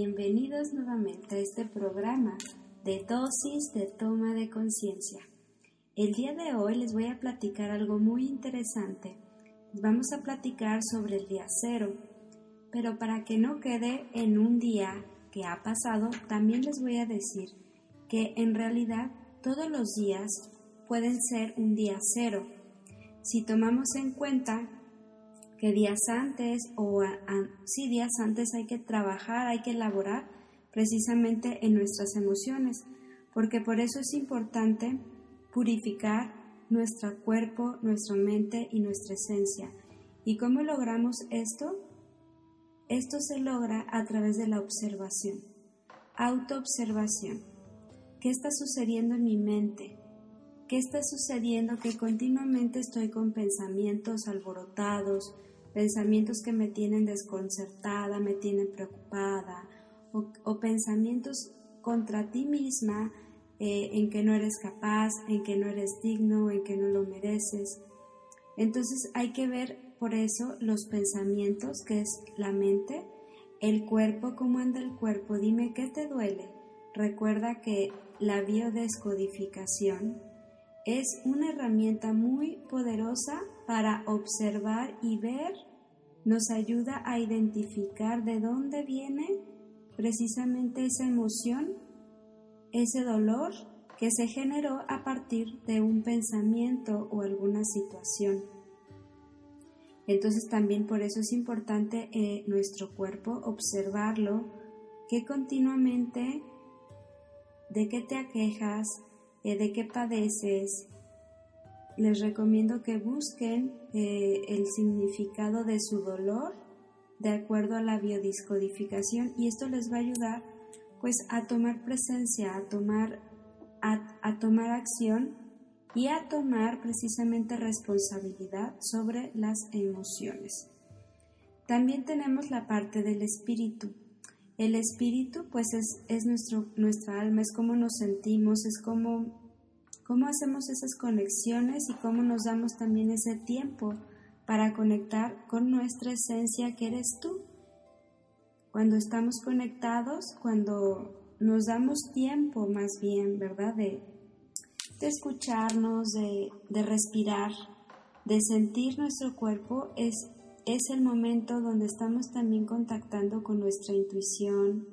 bienvenidos nuevamente a este programa de dosis de toma de conciencia. El día de hoy les voy a platicar algo muy interesante. Vamos a platicar sobre el día cero, pero para que no quede en un día que ha pasado, también les voy a decir que en realidad todos los días pueden ser un día cero. Si tomamos en cuenta que días antes o sí días antes hay que trabajar, hay que elaborar precisamente en nuestras emociones, porque por eso es importante purificar nuestro cuerpo, nuestra mente y nuestra esencia. ¿Y cómo logramos esto? Esto se logra a través de la observación, autoobservación. ¿Qué está sucediendo en mi mente? ¿Qué está sucediendo que continuamente estoy con pensamientos alborotados, pensamientos que me tienen desconcertada, me tienen preocupada, o, pensamientos contra ti misma eh, en que no eres capaz, en que no eres digno, en que no lo mereces. Entonces hay que ver por eso los pensamientos, que es la mente, el cuerpo, cómo anda el cuerpo, dime qué te duele. Recuerda que la biodescodificación es una herramienta muy poderosa para observar y ver, nos ayuda a identificar de dónde viene precisamente esa emoción, ese dolor que se generó a partir de un pensamiento o alguna situación. Entonces también por eso es importante eh, nuestro cuerpo observarlo, que continuamente de qué te aquejas, eh, de qué padeces. Les recomiendo que busquen eh, el significado de su dolor de acuerdo a la biodiscodificación y esto les va a ayudar pues a tomar presencia, a tomar, a, tomar acción y a tomar precisamente responsabilidad sobre las emociones. También tenemos la parte del espíritu. El espíritu pues es, es nuestro, nuestra alma, es cómo nos sentimos, es cómo, cómo hacemos esas conexiones y cómo nos damos también ese tiempo para conectar con nuestra esencia que eres tú. Cuando estamos conectados, cuando nos damos tiempo más bien, ¿verdad? De, escucharnos, de, respirar, de sentir nuestro cuerpo, es, es el momento donde estamos también contactando con nuestra intuición,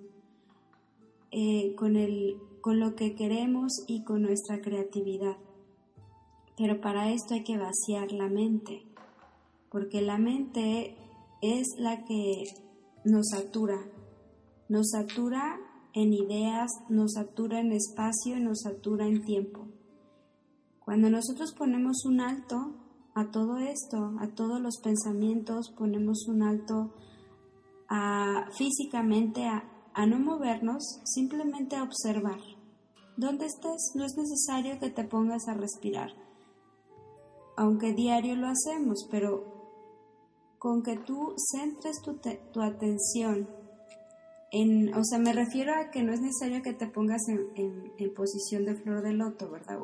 eh, con, el, con lo que queremos y con nuestra creatividad. Pero para esto hay que vaciar la mente porque la mente es la que nos satura, nos satura en ideas, nos satura en espacio, nos satura en tiempo. Cuando nosotros ponemos un alto a todo esto, a todos los pensamientos, ponemos un alto a, físicamente a, a no movernos, simplemente a observar. Donde estés, no es necesario que te pongas a respirar, aunque diario lo hacemos, pero con que tú centres tu, atención en, o sea, me refiero a que no es necesario que te pongas en, en, posición de flor de loto, ¿verdad?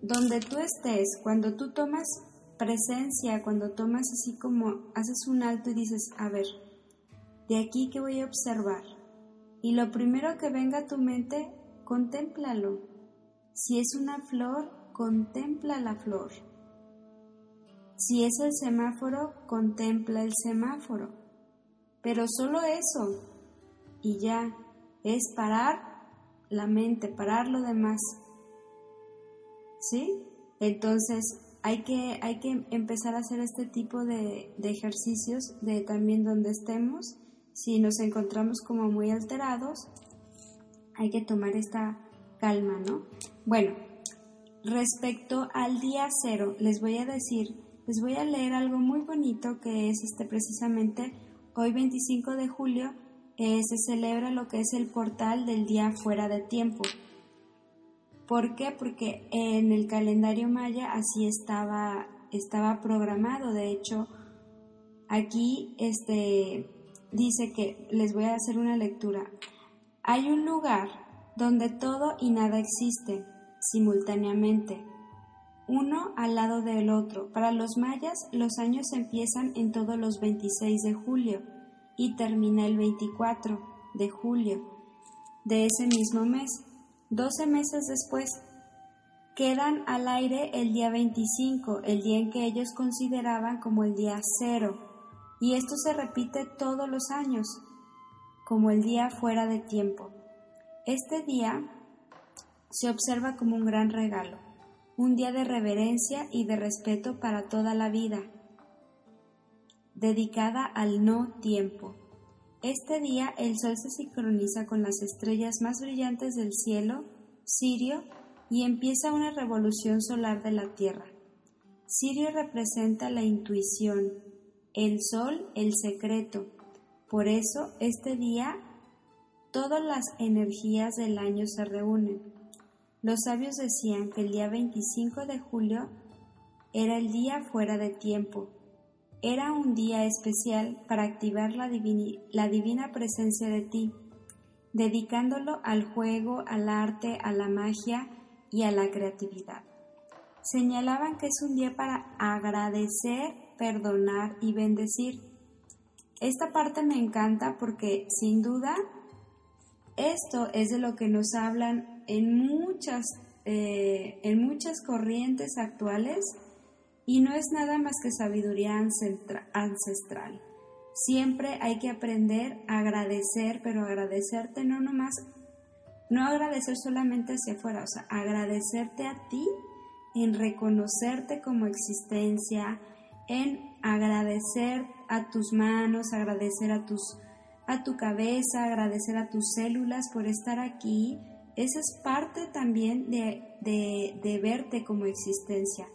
Donde tú estés, cuando tú tomas presencia, cuando tomas así como, haces un alto y dices, a ver, de aquí que voy a observar. Y lo primero que venga a tu mente, contémplalo. Si es una flor, contempla la flor. Si es el semáforo, contempla el semáforo. Pero solo eso. Y ya, es parar la mente, parar lo demás. ¿Sí? Entonces, hay que, hay que empezar a hacer este tipo de, de ejercicios de también donde estemos. Si nos encontramos como muy alterados, hay que tomar esta calma, ¿no? Bueno, respecto al día cero, les voy a decir les voy a leer algo muy bonito que es este precisamente hoy 25 de julio eh, se celebra lo que es el portal del día fuera de tiempo. ¿Por qué? Porque en el calendario maya así estaba, estaba programado. De hecho, aquí este, dice que les voy a hacer una lectura. Hay un lugar donde todo y nada existen simultáneamente uno al lado del otro. Para los mayas, los años empiezan en todos los 26 de julio y termina el 24. de julio de ese mismo mes. Doce meses después, quedan al aire el día 25, el día en que ellos consideraban como el día cero, y esto se repite todos los años, como el día fuera de tiempo. Este día se observa como un gran regalo, un día de reverencia y de respeto para toda la vida, dedicada al no tiempo. Este día el sol se sincroniza con las estrellas más brillantes del cielo, Sirio, y empieza una revolución solar de la Tierra. Sirio representa la intuición, el sol el secreto. Por eso este día todas las energías del año se reúnen. Los sabios decían que el día 25 de julio era el día fuera de tiempo, era un día especial para activar la, la divina presencia de ti, dedicándolo al juego, al arte, a la magia y a la creatividad. Señalaban que es un día para agradecer, perdonar y bendecir. Esta parte me encanta porque sin duda esto es de lo que nos hablan en muchas, eh, en muchas corrientes actuales y no es nada más que sabiduría ancestral. Siempre hay que aprender a agradecer, pero agradecerte no nomás, no agradecer solamente hacia afuera, o sea, agradecerte a ti en reconocerte como existencia, en agradecer a tus manos, agradecer a tus a tu cabeza, agradecer a tus células por estar aquí. Esa es parte también de, de, de verte como existencia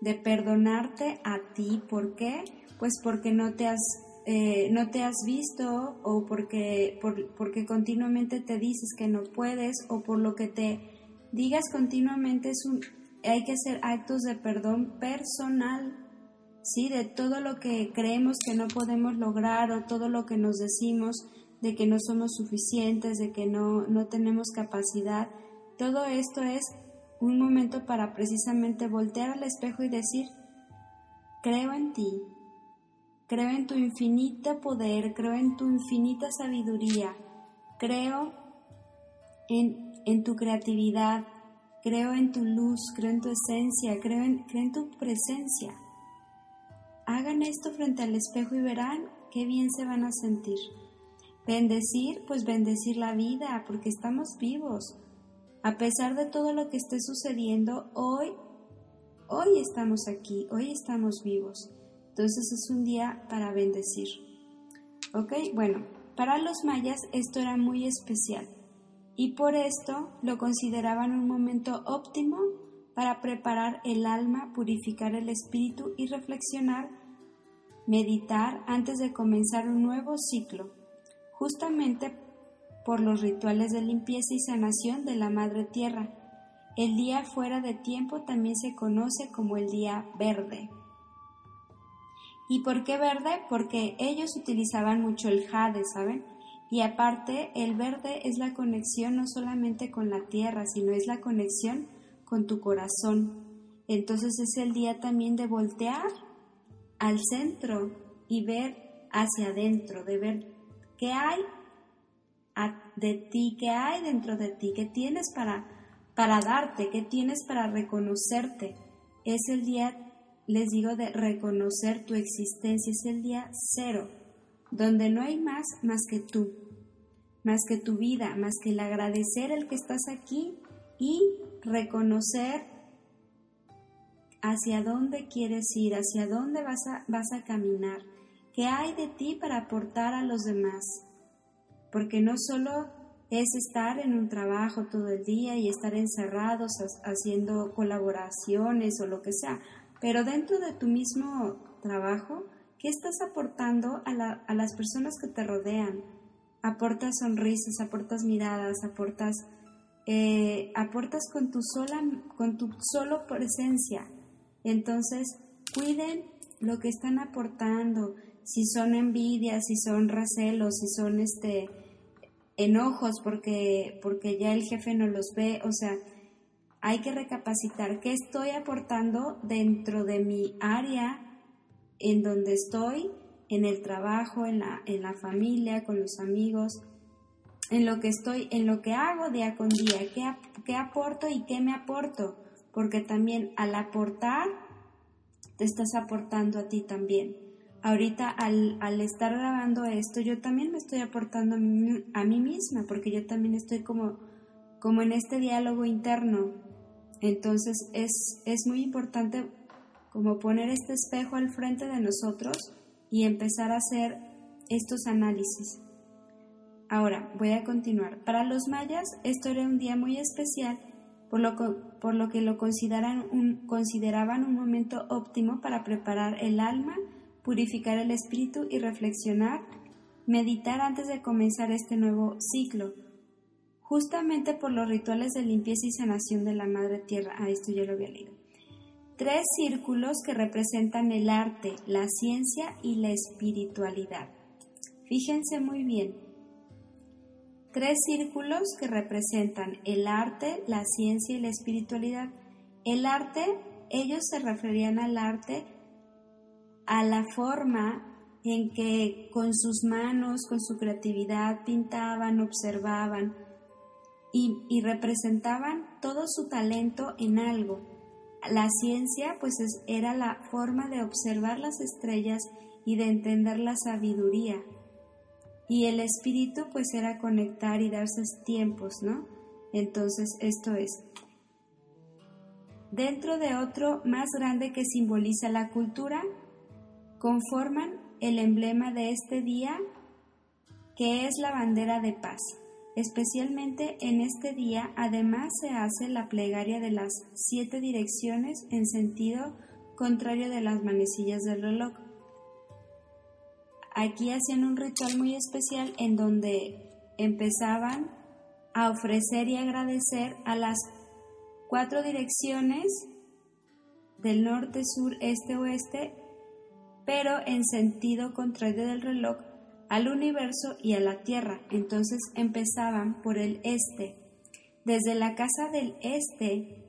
de perdonarte a ti. ¿Por qué? Pues porque no te has, eh, no te has visto o porque, porque continuamente te dices que no puedes o por lo que te digas continuamente es un, hay que hacer actos de perdón personal, ¿sí? De todo lo que creemos que no podemos lograr o todo lo que nos decimos de que no somos suficientes, de que no, no tenemos capacidad. Todo esto es un momento para precisamente voltear al espejo y decir, creo en ti, creo en tu infinito poder, creo en tu infinita sabiduría, creo en, en tu creatividad, creo en tu luz, creo en tu esencia, creo en, creo en tu presencia. Hagan esto frente al espejo y verán qué bien se van a sentir. Bendecir, pues bendecir la vida, porque estamos vivos, a pesar de todo lo que esté sucediendo, hoy, hoy estamos aquí, hoy estamos vivos. Entonces es un día para bendecir. ¿Ok? Bueno, para los mayas esto era muy especial y por esto lo consideraban un momento óptimo para preparar el alma, purificar el espíritu y reflexionar, meditar antes de comenzar un nuevo ciclo, justamente por los rituales de limpieza y sanación de la Madre Tierra. El día fuera de tiempo también se conoce como el día verde. ¿Y por qué verde? Porque ellos utilizaban mucho el jade, ¿saben? Y aparte, el verde es la conexión no solamente con la tierra, sino es la conexión con tu corazón. Entonces es el día también de voltear al centro y ver hacia adentro, de ver qué hay de ti, qué hay dentro de ti, qué tienes para, para darte, qué tienes para reconocerte. Es el día, les digo, de reconocer tu existencia, es el día cero, donde no hay más más que tú, más que tu vida, más que el agradecer el que estás aquí y reconocer hacia dónde quieres ir, hacia dónde vas a, vas a caminar, qué hay de ti para aportar a los demás porque no solo es estar en un trabajo todo el día y estar encerrados haciendo colaboraciones o lo que sea, pero dentro de tu mismo trabajo, ¿qué estás aportando a, las personas que te rodean? Aportas sonrisas, aportas miradas, aportas, eh, aportas con tu, sola, con tu solo presencia. Entonces, cuiden lo que están aportando, si son envidias, si son recelos, si son este enojos porque, porque ya el jefe no los ve, o sea, hay que recapacitar qué estoy aportando dentro de mi área en donde estoy, en el trabajo, en la, en la familia, con los amigos, en lo que estoy, en lo que hago día con día, qué, qué aporto y qué me aporto, porque también al aportar te estás aportando a ti también. Ahorita al, al estar grabando esto, yo también me estoy aportando a mí, a mí misma, porque yo también estoy como, como en este diálogo interno. Entonces es, es muy importante como poner este espejo al frente de nosotros y empezar a hacer estos análisis. Ahora, voy a continuar. Para los mayas, esto era un día muy especial, por lo, que lo consideraban un momento óptimo para preparar el alma, purificar el espíritu y reflexionar, meditar antes de comenzar este nuevo ciclo, justamente por los rituales de limpieza y sanación de la Madre Tierra. Ah, esto yo lo había leído. Tres círculos que representan el arte, la ciencia y la espiritualidad. Fíjense muy bien, tres círculos que representan el arte, la ciencia y la espiritualidad. El arte, ellos se referían al arte a la forma en que con sus manos, con su creatividad, pintaban, observaban y, representaban todo su talento en algo. La ciencia pues era la forma de observar las estrellas y de entender la sabiduría y el espíritu pues era conectar y darse tiempos, ¿no? Entonces esto es. Dentro de otro más grande que simboliza la cultura, conforman el emblema de este día que es la bandera de paz. Especialmente en este día además se hace la plegaria de las siete direcciones en sentido contrario de las manecillas del reloj. Aquí hacían un ritual muy especial en donde empezaban a ofrecer y agradecer a las cuatro direcciones del norte, sur, este, oeste, pero en sentido contrario del reloj al universo y a la Tierra. Entonces empezaban por el este. Desde la casa del este,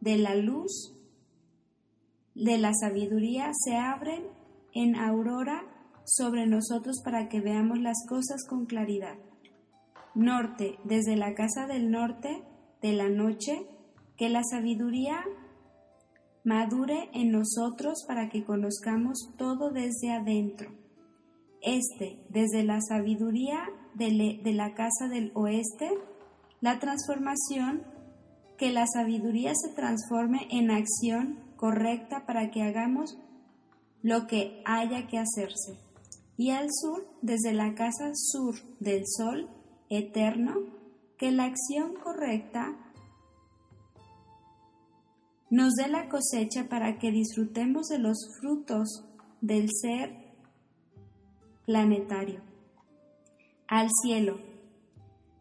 de la luz, de la sabiduría, se abren en aurora sobre nosotros para que veamos las cosas con claridad. Norte, desde la casa del norte, de la noche, que la sabiduría madure en nosotros para que conozcamos todo desde adentro. Este, desde la sabiduría de, la casa del oeste, la transformación, que la sabiduría se transforme en acción correcta para que hagamos lo que haya que hacerse y al sur desde la casa sur del sol eterno, que la acción correcta nos dé la cosecha para que disfrutemos de los frutos del ser planetario. Al cielo,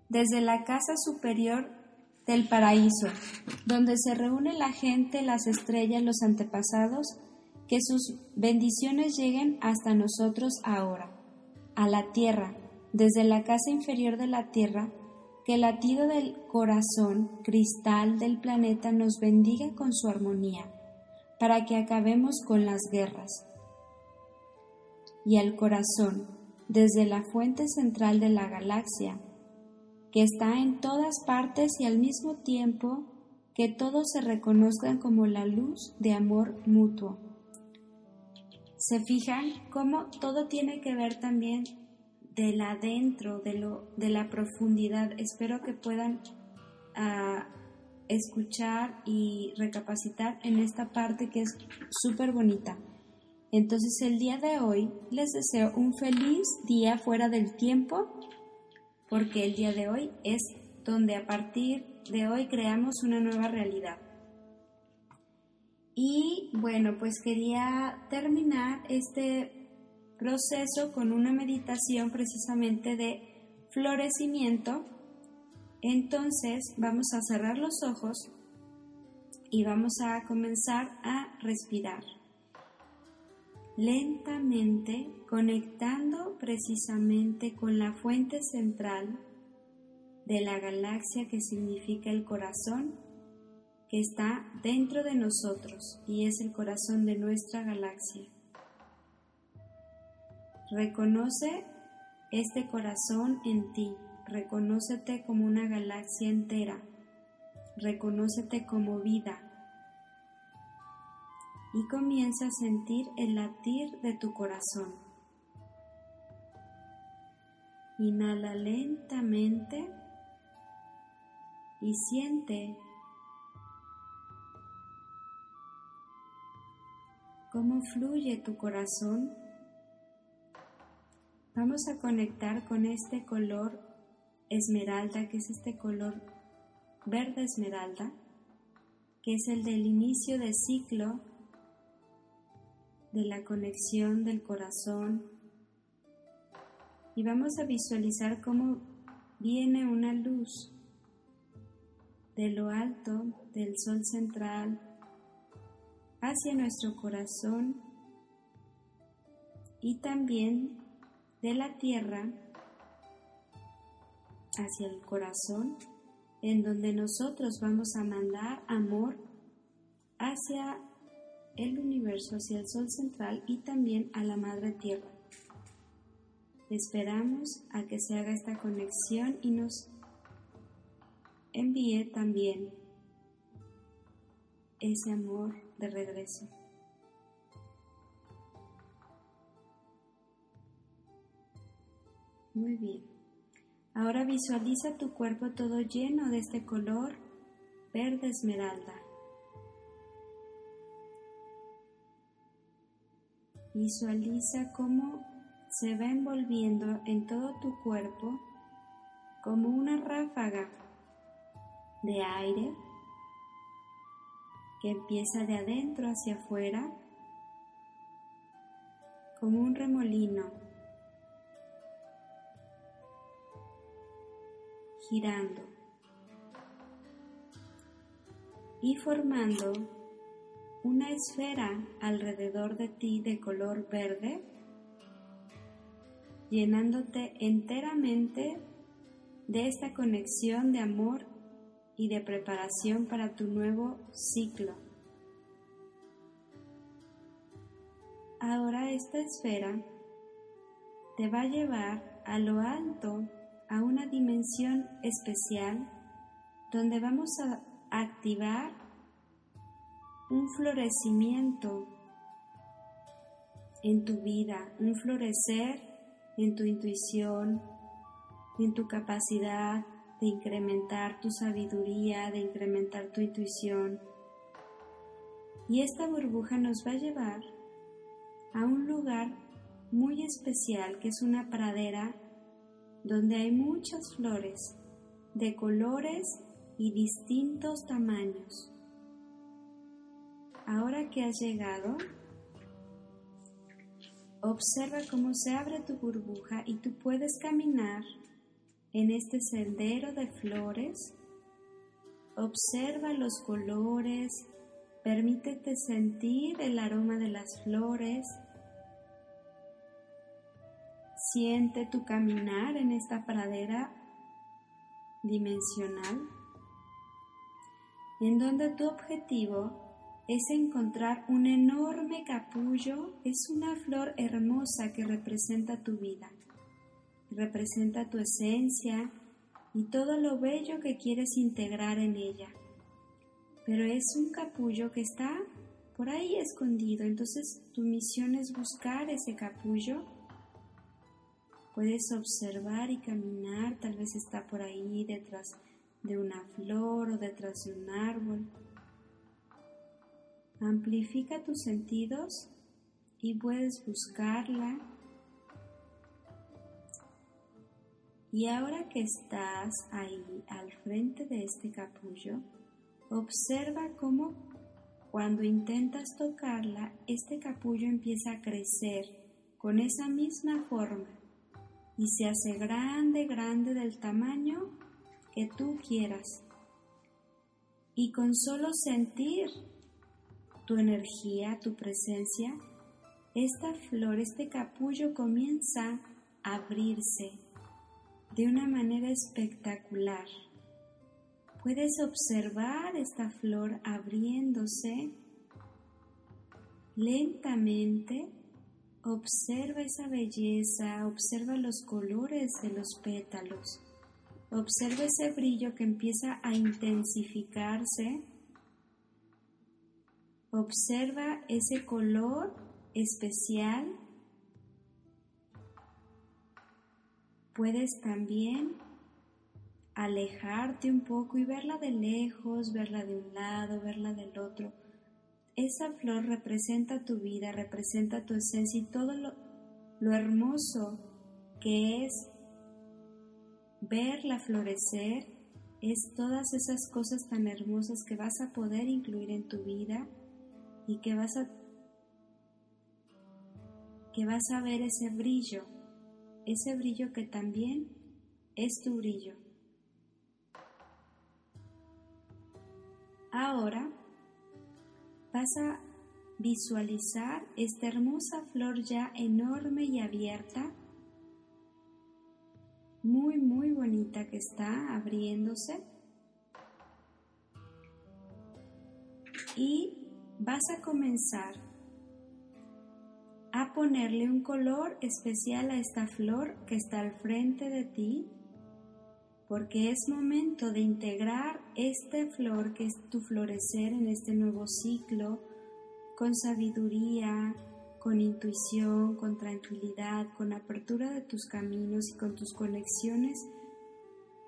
desde la casa superior del paraíso, donde se reúne la gente, las estrellas, los antepasados, que sus bendiciones lleguen hasta nosotros ahora, a la tierra, desde la casa inferior de la tierra, que el latido del corazón cristal del planeta nos bendiga con su armonía, para que acabemos con las guerras. Y al corazón, desde la fuente central de la galaxia, que está en todas partes y al mismo tiempo que todos se reconozcan como la luz de amor mutuo se fijan cómo todo tiene que ver también del adentro, de, lo, de la profundidad. Espero que puedan ah, escuchar y recapacitar en esta parte que es súper bonita. Entonces el día de hoy les deseo un feliz día fuera del tiempo, porque el día de hoy es donde a partir de hoy creamos una nueva realidad. Y bueno, pues quería terminar este proceso con una meditación precisamente de florecimiento. Entonces vamos a cerrar los ojos y vamos a comenzar a respirar lentamente conectando precisamente con la fuente central de la galaxia que significa el corazón que está dentro de nosotros y es el corazón de nuestra galaxia. Reconoce este corazón en ti reconócete como una galaxia entera, reconócete como vida y comienza a sentir el latir de tu corazón. Inhala lentamente y siente cómo fluye tu corazón. Vamos a conectar con este color esmeralda, que es este color verde esmeralda, que es el del inicio de ciclo de la conexión del corazón. Y vamos a visualizar cómo viene una luz de lo alto del sol central hacia nuestro corazón y también de la tierra hacia el corazón, en donde nosotros vamos a mandar amor hacia el universo, hacia el sol central y también a la madre tierra. Esperamos a que se haga esta conexión y nos envíe también ese amor de regreso. Muy bien. Ahora visualiza tu cuerpo todo lleno de este color verde esmeralda. Visualiza cómo se va envolviendo en todo tu cuerpo como una ráfaga de aire empieza de adentro hacia afuera como un remolino girando y formando una esfera alrededor de ti de color verde, llenándote enteramente de esta conexión de amor y de preparación para tu nuevo ciclo. Ahora esta esfera te va a llevar a lo alto, a una dimensión especial, donde vamos a activar un florecimiento en tu vida, un florecer en tu intuición, en tu capacidad de incrementar tu sabiduría, de incrementar tu intuición. Y esta burbuja nos va a llevar a un lugar muy especial que es una pradera donde hay muchas flores de colores y distintos tamaños. Ahora que has llegado, observa cómo se abre tu burbuja y tú puedes caminar en este sendero de flores. Observa los colores, permítete sentir el aroma de las flores. Siente tu caminar en esta pradera dimensional, en donde tu objetivo es encontrar un enorme capullo, es una flor hermosa que representa tu vida representa tu esencia y todo lo bello que quieres integrar en ella. Pero es un capullo que está por ahí escondido, entonces tu misión es buscar ese capullo. Puedes observar y caminar, tal vez está por ahí detrás de una flor o detrás de un árbol. Amplifica tus sentidos y puedes buscarla Y ahora que estás ahí al frente de este capullo, observa cómo cuando intentas tocarla, este capullo empieza a crecer con esa misma forma y se hace grande, grande del tamaño que tú quieras. Y con solo sentir tu energía, tu presencia, esta flor, este capullo comienza a abrirse de una manera espectacular. Puedes observar esta flor abriéndose lentamente. Observa esa belleza, observa los colores de los pétalos, Observa ese brillo que empieza a intensificarse. Observa ese color especial. Puedes también alejarte un poco y verla de lejos, verla de un lado, verla del otro. Esa flor representa tu vida, representa tu esencia y todo lo, lo hermoso que es verla florecer es todas esas cosas tan hermosas que vas a poder incluir en tu vida y que vas a que vas a ver ese brillo, ese brillo que también es tu brillo. Ahora vas a visualizar esta hermosa flor ya enorme y abierta muy, muy bonita que está abriéndose. Y vas a comenzar a ponerle un color especial a esta flor que está al frente de ti, porque es momento de integrar esta flor que es tu florecer en este nuevo ciclo con sabiduría, con intuición, con tranquilidad, con apertura de tus caminos y con tus conexiones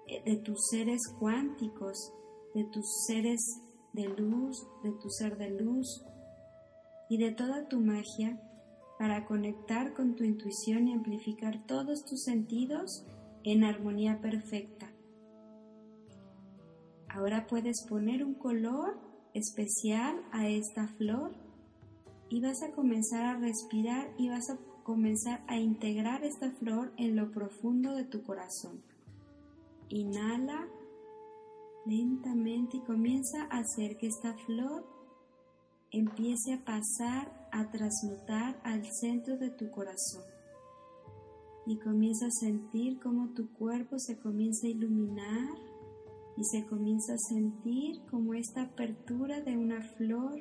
eh, de tus seres cuánticos, de tus seres de luz, de tu ser de luz y de toda tu magia para conectar con tu intuición y amplificar todos tus sentidos en armonía perfecta. Ahora puedes poner un color especial a esta flor y vas a comenzar a respirar y vas a comenzar a integrar esta flor en lo profundo de tu corazón. Inhala lentamente y comienza a hacer que esta flor empiece a pasar, a transmutar al centro de tu corazón. Y comienza a sentir cómo tu cuerpo se comienza a iluminar y se comienza a sentir como esta apertura de una flor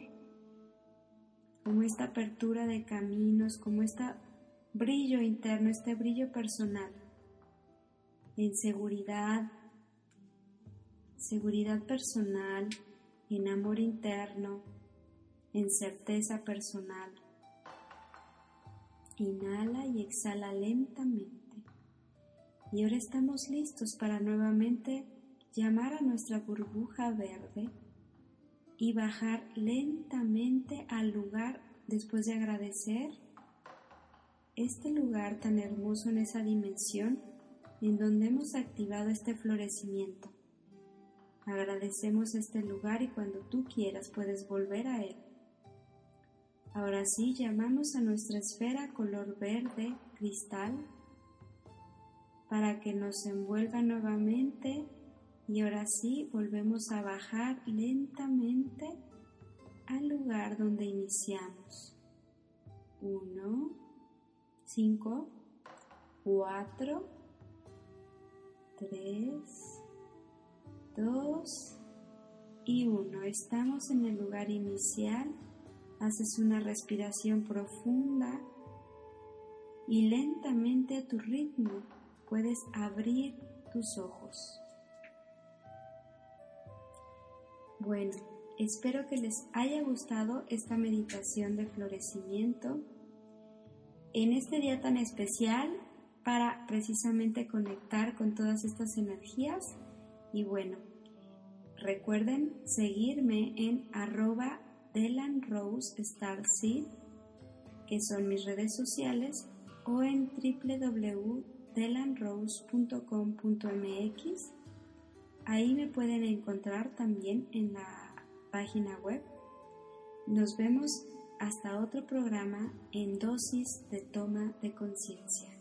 como esta apertura de caminos, como este brillo interno, este brillo personal, en seguridad, seguridad personal, en amor interno, en certeza personal. Inhala y exhala lentamente. Y ahora estamos listos para nuevamente llamar a nuestra burbuja verde y bajar lentamente al lugar después de agradecer este lugar tan hermoso en esa dimensión en donde hemos activado este florecimiento. Agradecemos este lugar y cuando tú quieras puedes volver a él. Ahora sí llamamos a nuestra esfera color verde cristal para que nos envuelva nuevamente y ahora sí, volvemos a bajar lentamente al lugar donde iniciamos. 1, 5, 4, 3, 2 y 1. Estamos en el lugar inicial. Haces una respiración profunda y lentamente a tu ritmo puedes abrir tus ojos. Bueno, espero que les haya gustado esta meditación de florecimiento en este día tan especial para precisamente conectar con todas estas energías. Y bueno, recuerden seguirme en arroba Delan Rose Starseed, que son mis redes sociales, o en www.delanrose.com.mx Ahí me pueden encontrar también en la página web. Nos vemos hasta otro programa en dosis de toma de conciencia.